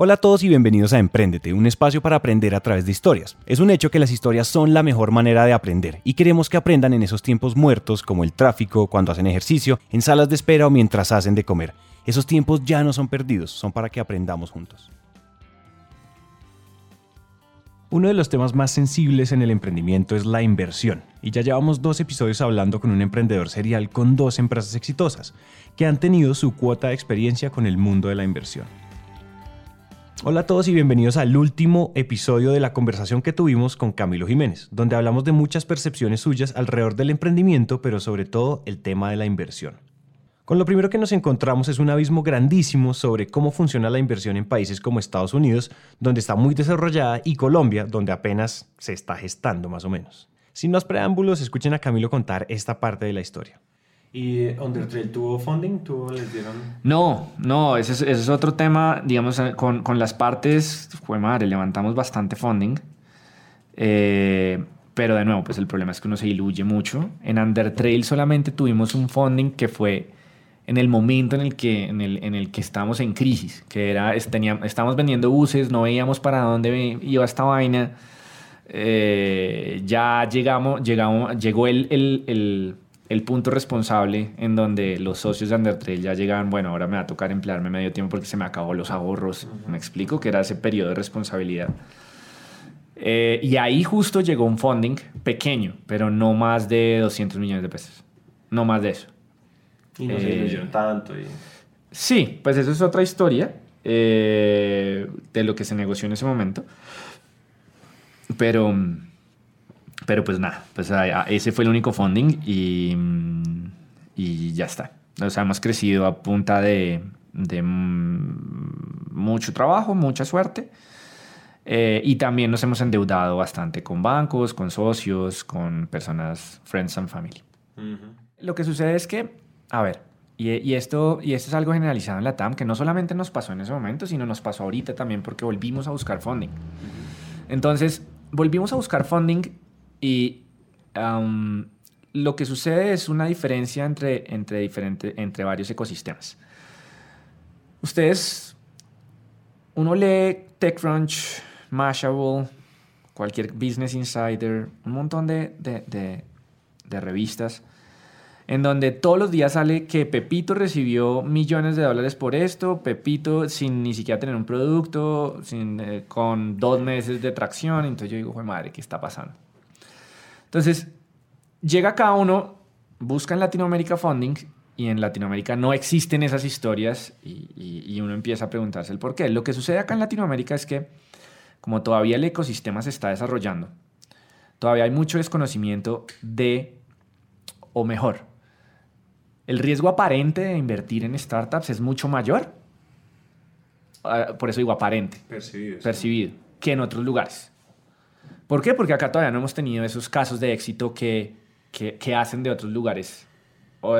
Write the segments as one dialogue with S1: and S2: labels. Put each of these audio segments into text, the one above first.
S1: Hola a todos y bienvenidos a Emprendete, un espacio para aprender a través de historias. Es un hecho que las historias son la mejor manera de aprender y queremos que aprendan en esos tiempos muertos como el tráfico, cuando hacen ejercicio, en salas de espera o mientras hacen de comer. Esos tiempos ya no son perdidos, son para que aprendamos juntos. Uno de los temas más sensibles en el emprendimiento es la inversión, y ya llevamos dos episodios hablando con un emprendedor serial con dos empresas exitosas, que han tenido su cuota de experiencia con el mundo de la inversión. Hola a todos y bienvenidos al último episodio de la conversación que tuvimos con Camilo Jiménez, donde hablamos de muchas percepciones suyas alrededor del emprendimiento, pero sobre todo el tema de la inversión. Con lo primero que nos encontramos es un abismo grandísimo sobre cómo funciona la inversión en países como Estados Unidos, donde está muy desarrollada, y Colombia, donde apenas se está gestando más o menos. Sin más preámbulos, escuchen a Camilo contar esta parte de la historia.
S2: ¿Y Undertrail tuvo funding? ¿Tuvo, les dieron?
S3: No, no, ese es, ese es otro tema, digamos, eh, con, con, las partes, fue madre, levantamos bastante funding, eh, pero de nuevo, pues el problema es que uno se diluye mucho. En Undertrail solamente tuvimos un funding que fue en el momento en el que, en el, en el que estábamos en crisis, que era, teníamos, estábamos vendiendo buses, no veíamos para dónde iba esta vaina, eh, ya llegamos, llegamos, llegó el, el, el el punto responsable en donde los socios de Undertrail ya llegaban, bueno, ahora me va a tocar emplearme medio tiempo porque se me acabó los ahorros. Me explico que era ese periodo de responsabilidad. Eh, y ahí justo llegó un funding pequeño, pero no más de 200 millones de pesos. No más de eso.
S2: Y no se ilusionó tanto. Y...
S3: Sí, pues eso es otra historia eh, de lo que se negoció en ese momento. Pero pero pues nada, pues ese fue el único funding y, y ya está. O sea, hemos crecido a punta de, de mucho trabajo, mucha suerte. Eh, y también nos hemos endeudado bastante con bancos, con socios, con personas, friends and family. Lo que sucede es que, a ver, y, y, esto, y esto es algo generalizado en la TAM, que no solamente nos pasó en ese momento, sino nos pasó ahorita también porque volvimos a buscar funding. Entonces, volvimos a buscar funding y lo que sucede es una diferencia entre, entre, diferente, entre varios ecosistemas. Ustedes, uno lee TechCrunch, Mashable, cualquier Business Insider, un montón de, de, revistas, en donde todos los días sale que Pepito recibió millones de dólares por esto, Pepito sin ni siquiera tener un producto, sin, eh, con dos meses de tracción. Entonces yo digo, madre, ¿qué está pasando? Entonces, llega cada uno, busca en Latinoamérica funding y en Latinoamérica no existen esas historias y, uno empieza a preguntarse el por qué. Lo que sucede acá en Latinoamérica es que como todavía el ecosistema se está desarrollando, todavía hay mucho desconocimiento de, o mejor, el riesgo aparente de invertir en startups es mucho mayor, ah, por eso digo aparente,
S2: percibido,
S3: percibido que en otros lugares. ¿Por qué? Porque acá todavía no hemos tenido esos casos de éxito que, que, hacen de otros lugares. O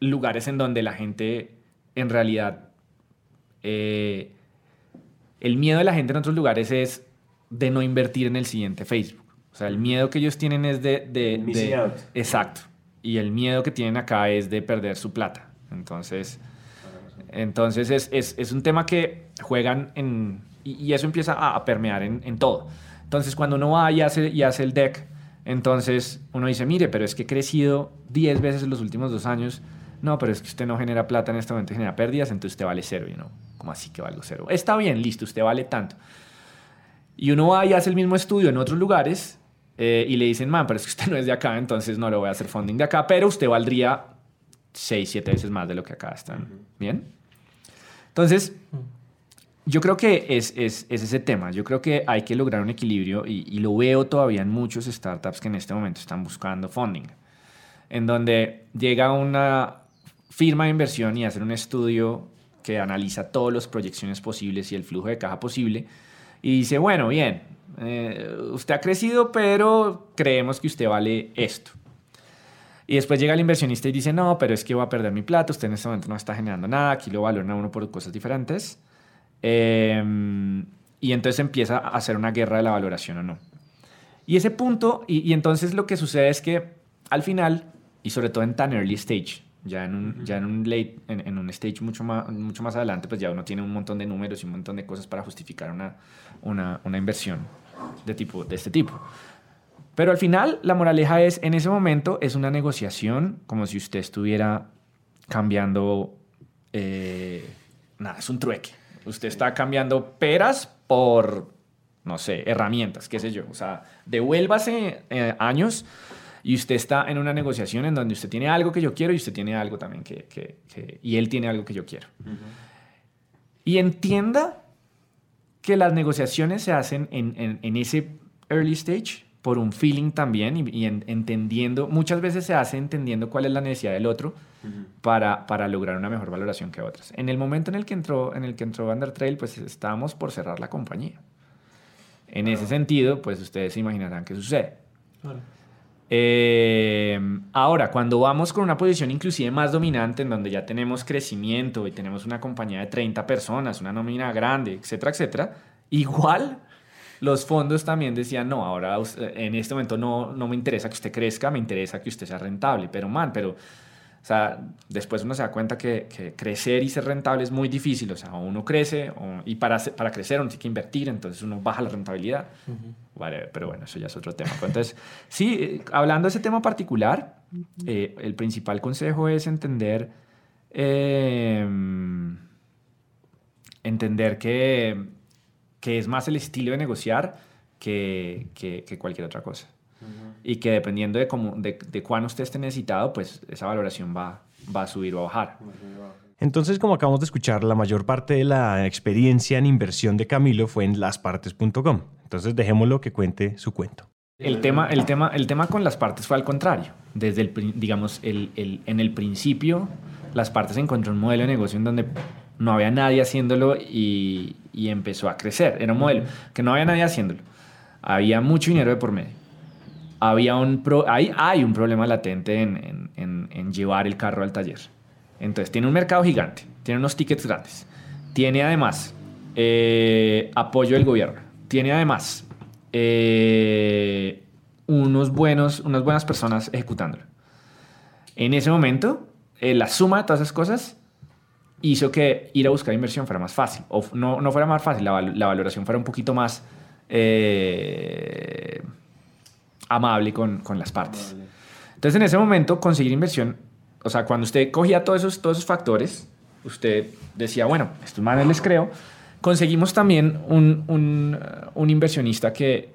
S3: lugares en donde la gente, en realidad, eh, el miedo de la gente en otros lugares es de no invertir en el siguiente Facebook. O sea, el miedo que ellos tienen es de... de, exacto. Y el miedo que tienen acá es de perder su plata. Entonces, entonces es, es, es un tema que juegan en... Y, eso empieza a, permear en, en todo. Entonces, cuando uno va y hace, y hace el deck, entonces uno dice, mire, pero es que he crecido 10 veces en los últimos dos años. No, pero es que usted no genera plata en este momento, genera pérdidas, entonces usted vale cero. Y uno, ¿cómo así que valgo cero? Está bien, listo, usted vale tanto. Y uno va y hace el mismo estudio en otros lugares eh, y le dicen, man, pero es que usted no es de acá, entonces no le voy a hacer funding de acá, pero usted valdría 6, 7 veces más de lo que acá están. ¿Bien? Entonces, yo creo que es, es, es, ese tema. Yo creo que hay que lograr un equilibrio y, y, lo veo todavía en muchos startups que en este momento están buscando funding, en donde llega una firma de inversión y hace un estudio que analiza todas las proyecciones posibles y el flujo de caja posible y dice, bueno, bien, eh, usted ha crecido, pero creemos que usted vale esto. Y después llega el inversionista y dice, no, pero es que voy a perder mi plata, usted en este momento no está generando nada, aquí lo valoran a uno por cosas diferentes. Em, y entonces empieza a hacer una guerra de la valoración o no. Y ese punto, y, entonces lo que sucede es que al final, y sobre todo en tan early stage, Ya en un, ya en un late, en, un stage mucho más, mucho más adelante, pues ya uno tiene un montón de números y un montón de cosas para justificar una, una, una inversión de, tipo, de este tipo. Pero al final, la moraleja es, en ese momento, es una negociación como si usted estuviera cambiando, eh, nada, es un trueque. Usted está cambiando peras por, no sé, herramientas, qué sé yo. O sea, devuélvase eh, años y usted está en una negociación en donde usted tiene algo que yo quiero y usted tiene algo también que, que, y él tiene algo que yo quiero. Y entienda que las negociaciones se hacen en, en, en, ese early stage por un feeling también y, entendiendo, muchas veces se hace entendiendo cuál es la necesidad del otro para, para lograr una mejor valoración que otras. En el momento en el que entró, en el que entró Trail, pues estábamos por cerrar la compañía. En ese sentido, pues ustedes se imaginarán qué sucede. Eh, ahora, cuando vamos con una posición inclusive más dominante, en donde ya tenemos crecimiento y tenemos una compañía de 30 personas, una nómina grande, etcétera, etcétera, igual los fondos también decían, no, ahora en este momento no, no me interesa que usted crezca, me interesa que usted sea rentable, pero man, pero o sea, después uno se da cuenta que, que, crecer y ser rentable es muy difícil. O sea, uno crece y para, para crecer uno tiene que invertir, entonces uno baja la rentabilidad. vale, pero bueno, eso ya es otro tema. Entonces, sí, eh, hablando de ese tema particular, eh, el principal consejo es entender, eh, entender que, que es más el estilo de negociar que, que, que cualquier otra cosa y que dependiendo de, cómo, de, de cuán usted esté necesitado, pues esa valoración va, va a subir o a bajar.
S1: Entonces, como acabamos de escuchar, la mayor parte de la experiencia en inversión de Camilo fue en laspartes.com. Entonces, dejémoslo que cuente su cuento.
S3: El tema, el tema, el tema con las partes fue al contrario. Desde el, digamos, el, el, en el principio, las partes encontró un modelo de negocio en donde no había nadie haciéndolo y, y empezó a crecer. Era un modelo que no había nadie haciéndolo. Había mucho dinero de por medio había un hay, hay un problema latente en, en, en, llevar el carro al taller. Entonces, tiene un mercado gigante, tiene unos tickets grandes, tiene además eh, apoyo del gobierno, tiene además eh, unos buenos, unas buenas personas ejecutándolo. En ese momento, eh, la suma de todas esas cosas hizo que ir a buscar inversión fuera más fácil, o no, no fuera más fácil, la, la valoración fuera un poquito más amable con, con las partes. Entonces, en ese momento, conseguir inversión, o sea, cuando usted cogía todos esos, todos esos factores, usted decía, bueno, estos manes les creo. Conseguimos también un, un, un inversionista que,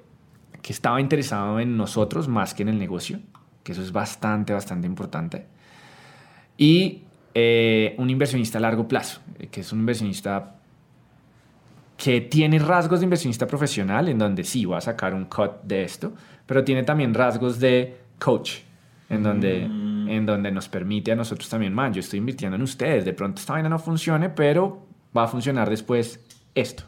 S3: que estaba interesado en nosotros más que en el negocio, que eso es bastante, bastante importante. Y eh, un inversionista a largo plazo, que es un inversionista que tiene rasgos de inversionista profesional, en donde sí va a sacar un cut de esto, pero tiene también rasgos de coach, en donde, mm. en donde nos permite a nosotros también, man, yo estoy invirtiendo en ustedes, de pronto esta vaina no funcione, pero va a funcionar después esto.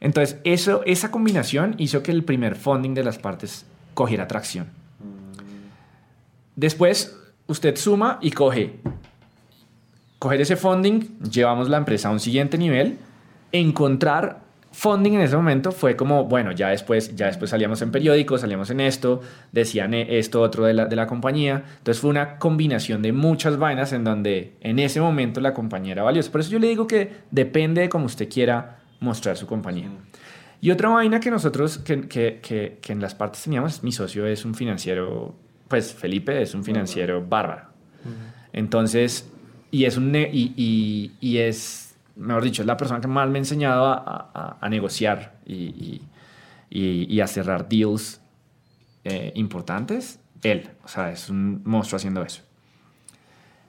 S3: Entonces, eso, esa combinación hizo que el primer funding de las partes cogiera tracción. Después, usted suma y coge. Coger ese funding, llevamos la empresa a un siguiente nivel, encontrar funding en ese momento fue como, bueno, ya después, ya después salíamos en periódicos, salíamos en esto, decían eh, esto otro de la, de la compañía. Entonces fue una combinación de muchas vainas en donde en ese momento la compañía era valiosa. Por eso yo le digo que depende de cómo usted quiera mostrar su compañía. Y otra vaina que nosotros, que, que, que, que, en las partes teníamos, mi socio es un financiero, pues Felipe es un financiero bárbaro. Entonces, y es un, y, y, y es mejor dicho, es la persona que más me ha enseñado a, a, negociar y, y, a cerrar deals eh, importantes. Él, o sea, es un monstruo haciendo eso.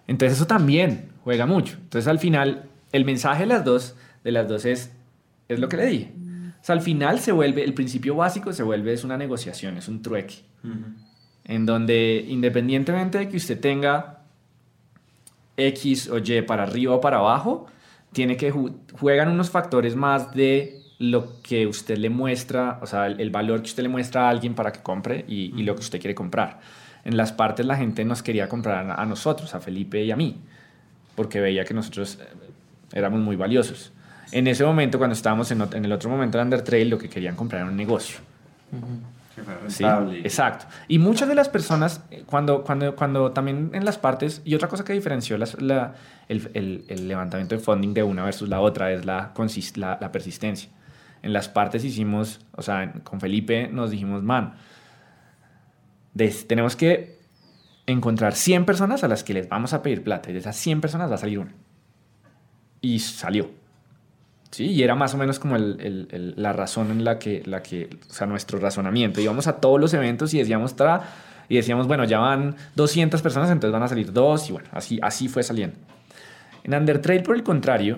S3: Entonces eso también juega mucho. Entonces al final, el mensaje de las dos, de las dos es, es lo que le dije. O sea, al final se vuelve, el principio básico se vuelve, es una negociación, es un trueque. En donde independientemente de que usted tenga X o Y para arriba o para abajo, tiene que juegan unos factores más de lo que usted le muestra, o sea, el, valor que usted le muestra a alguien para que compre y, lo que usted quiere comprar. En las partes la gente nos quería comprar a, nosotros, a Felipe y a mí, porque veía que nosotros eh, éramos muy valiosos. En ese momento, cuando estábamos en, el otro momento de Undertrail, lo que querían comprar era un negocio. ¿Sí? Exacto. Y muchas de las personas, eh, cuando, cuando, cuando también en las partes, y otra cosa que diferenció las, la, el, el, el, levantamiento de funding de una versus la otra es la, la, la persistencia. En las partes hicimos, o sea, con Felipe nos dijimos, man, tenemos que encontrar 100 personas a las que les vamos a pedir plata y de esas 100 personas va a salir una. Y salió. Sí, y era más o menos como el, el, la razón en la que, la que, o sea, nuestro razonamiento. Íbamos a todos los eventos y decíamos, tra, y decíamos, bueno, ya van 200 personas, entonces van a salir dos, y bueno, así, así fue saliendo. En Undertrail, por el contrario,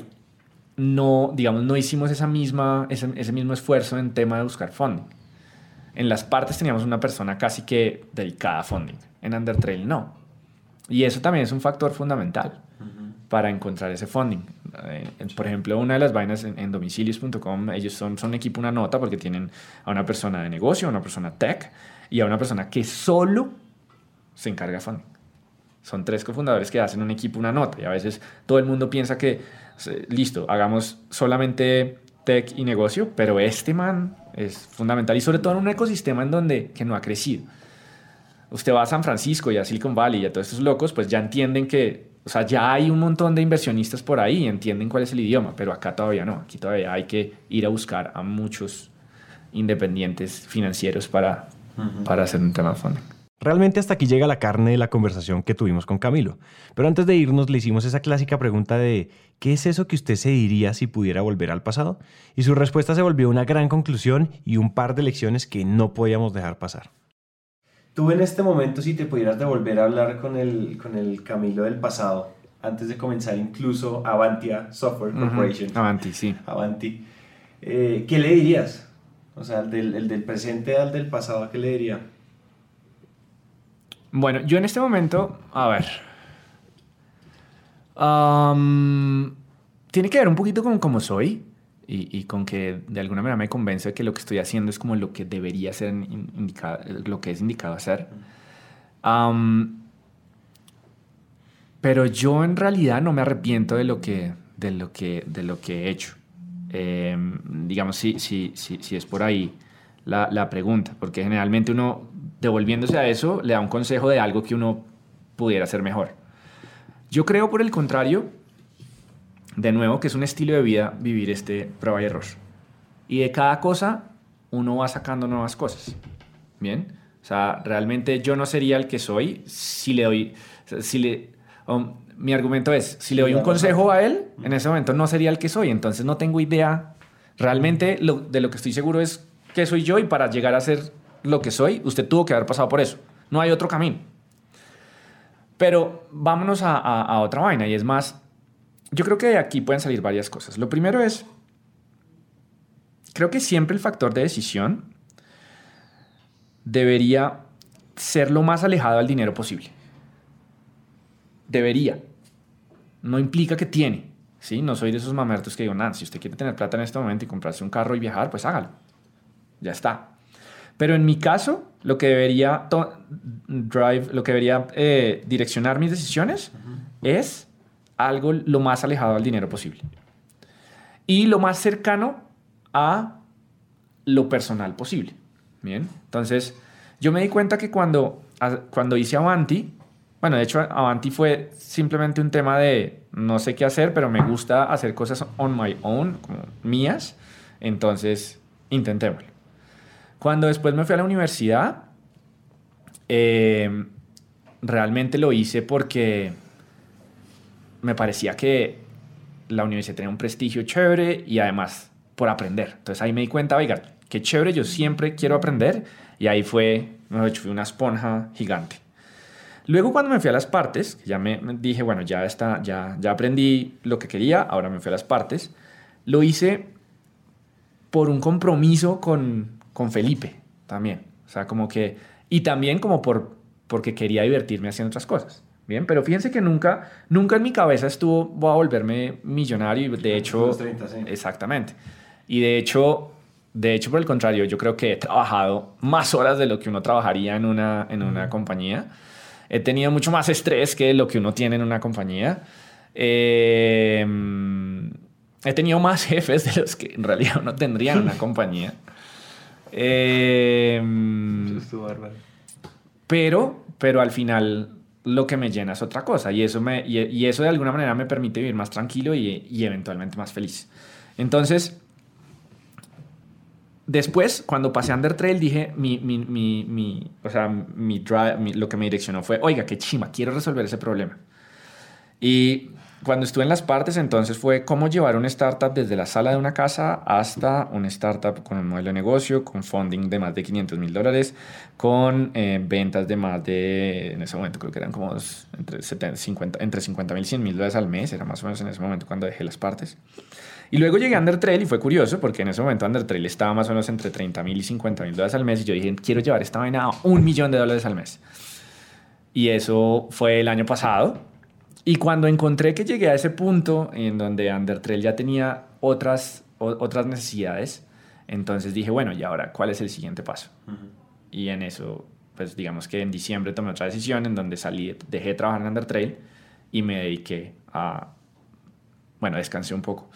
S3: no, digamos, no hicimos esa misma, ese, ese mismo esfuerzo en tema de buscar funding. En las partes teníamos una persona casi que dedicada a funding. En Undertrail no. Y eso también es un factor fundamental para encontrar ese funding. Por ejemplo, una de las vainas en, domicilios.com, ellos son, son equipo una nota porque tienen a una persona de negocio, a una persona tech y a una persona que solo se encarga de funding. Son tres cofundadores que hacen un equipo una nota y a veces todo el mundo piensa que, listo, hagamos solamente tech y negocio, pero este man es fundamental y sobre todo en un ecosistema en donde que no ha crecido. Usted va a San Francisco y a Silicon Valley y a todos estos locos, pues ya entienden que, o sea, ya hay un montón de inversionistas por ahí y entienden cuál es el idioma, pero acá todavía no. Aquí todavía hay que ir a buscar a muchos independientes financieros para, para hacer un tema de fondo.
S1: Realmente hasta aquí llega la carne de la conversación que tuvimos con Camilo. Pero antes de irnos le hicimos esa clásica pregunta de ¿qué es eso que usted se diría si pudiera volver al pasado? Y su respuesta se volvió una gran conclusión y un par de lecciones que no podíamos dejar pasar.
S2: Tú en este momento, si te pudieras devolver a hablar con el, con el Camilo del pasado, antes de comenzar incluso Avantia Software Corporation.
S3: Avanti, sí.
S2: Avanti. Eh, ¿Qué le dirías? O sea, el del, el del presente al del pasado, ¿qué le diría?
S3: Bueno, yo en este momento, a ver. tiene que ver un poquito con cómo soy y, con que de alguna manera me convence de que lo que estoy haciendo es como lo que debería ser indicado, lo que es indicado hacer. pero yo en realidad no me arrepiento de lo que, de lo que, de lo que he hecho. Em, digamos, si, si, si, si es por ahí la, la pregunta, porque generalmente uno devolviéndose a eso, le da un consejo de algo que uno pudiera hacer mejor. Yo creo, por el contrario, de nuevo, que es un estilo de vida vivir este prueba y error. Y de cada cosa, uno va sacando nuevas cosas. Bien. O sea, realmente yo no sería el que soy si le doy. Si le, um, mi argumento es: si le doy un consejo a él, en ese momento no sería el que soy. Entonces no tengo idea. Realmente de lo que estoy seguro es que soy yo y para llegar a ser lo que soy, usted tuvo que haber pasado por eso. No hay otro camino. Pero vámonos a, otra vaina y es más, yo creo que de aquí pueden salir varias cosas. Lo primero es, creo que siempre el factor de decisión debería ser lo más alejado al dinero posible. Debería. No implica que tiene. ¿sí? No soy de esos mamertos que digo, nada, si usted quiere tener plata en este momento y comprarse un carro y viajar, pues hágalo. Ya está. Pero en mi caso, lo que debería, drive, lo que debería eh, direccionar mis decisiones es algo lo más alejado al dinero posible. Y lo más cercano a lo personal posible. Bien, entonces yo me di cuenta que cuando, cuando hice Avanti, bueno, de hecho Avanti fue simplemente un tema de no sé qué hacer, pero me gusta hacer cosas on my own, como mías, entonces intentémoslo. Cuando después me fui a la universidad, eh, realmente lo hice porque me parecía que la universidad tenía un prestigio chévere y además por aprender. Entonces ahí me di cuenta, oiga, qué chévere, yo siempre quiero aprender y ahí fue, me fui una esponja gigante. Luego cuando me fui a las partes, ya me dije, bueno, ya, está, ya, ya aprendí lo que quería, ahora me fui a las partes, lo hice por un compromiso con, con Felipe también. O sea, como que... Y también como por, porque quería divertirme haciendo otras cosas. Bien, pero fíjense que nunca, nunca en mi cabeza estuvo, voy a volverme millonario y de hecho... Exactamente. Y de hecho, de hecho, por el contrario, yo creo que he trabajado más horas de lo que uno trabajaría en una, en una compañía. He tenido mucho más estrés que lo que uno tiene en una compañía. Eh, he tenido más jefes de los que en realidad uno tendría en una compañía. Eh, pero, pero al final lo que me llena es otra cosa y eso, me, y, eso de alguna manera me permite vivir más tranquilo y, eventualmente más feliz. Entonces, después, cuando pasé a Undertrail, dije, mi, mi, mi, mi- o sea, mi drive, lo que me direccionó fue, oiga, qué chima, quiero resolver ese problema. Y cuando estuve en las partes, entonces fue cómo llevar una startup desde la sala de una casa hasta una startup con un modelo de negocio, con funding de más de 500 mil dólares, con eh, ventas de más de, en ese momento creo que eran como entre 70, 50 entre 50 mil y 100 mil dólares al mes, era más o menos en ese momento cuando dejé las partes. Y luego llegué a Undertrail y fue curioso porque en ese momento Undertrail estaba más o menos entre 30 mil y 50 mil dólares al mes y yo dije, quiero llevar esta vaina a un millón de dólares al mes. Y eso fue el año pasado. Y cuando encontré que llegué a ese punto en donde Undertrail ya tenía otras, o- otras necesidades, entonces dije, bueno, ¿y ahora cuál es el siguiente paso? Y en eso, pues digamos que en diciembre tomé otra decisión en donde salí, dejé de trabajar en Undertrail y me dediqué a, bueno, descansé un poco.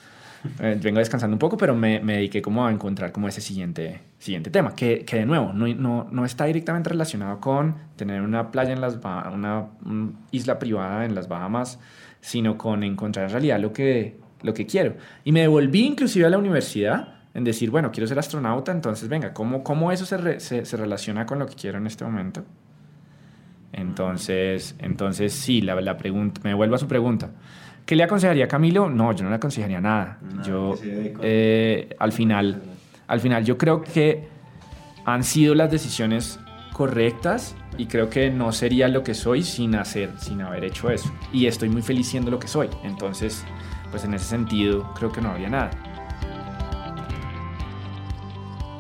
S3: Eh, vengo descansando un poco, pero me, me dediqué como a encontrar como ese siguiente, siguiente tema, que, que de nuevo no, no, no está directamente relacionado con tener una playa en las Bahamas, una, una isla privada en las Bahamas, sino con encontrar en realidad lo que, lo que quiero. Y me devolví inclusive a la universidad en decir, bueno, quiero ser astronauta, entonces venga, ¿cómo, cómo eso se, re- se, se relaciona con lo que quiero en este momento? Entonces, entonces sí, la, la pregunta, me vuelvo a su pregunta. ¿Qué le aconsejaría a Camilo? No, yo no le aconsejaría nada. Yo, eh, al final, al final, yo creo que han sido las decisiones correctas y creo que no sería lo que soy sin hacer, sin haber hecho eso. Y estoy muy feliz siendo lo que soy. Entonces, pues en ese sentido, creo que no habría nada.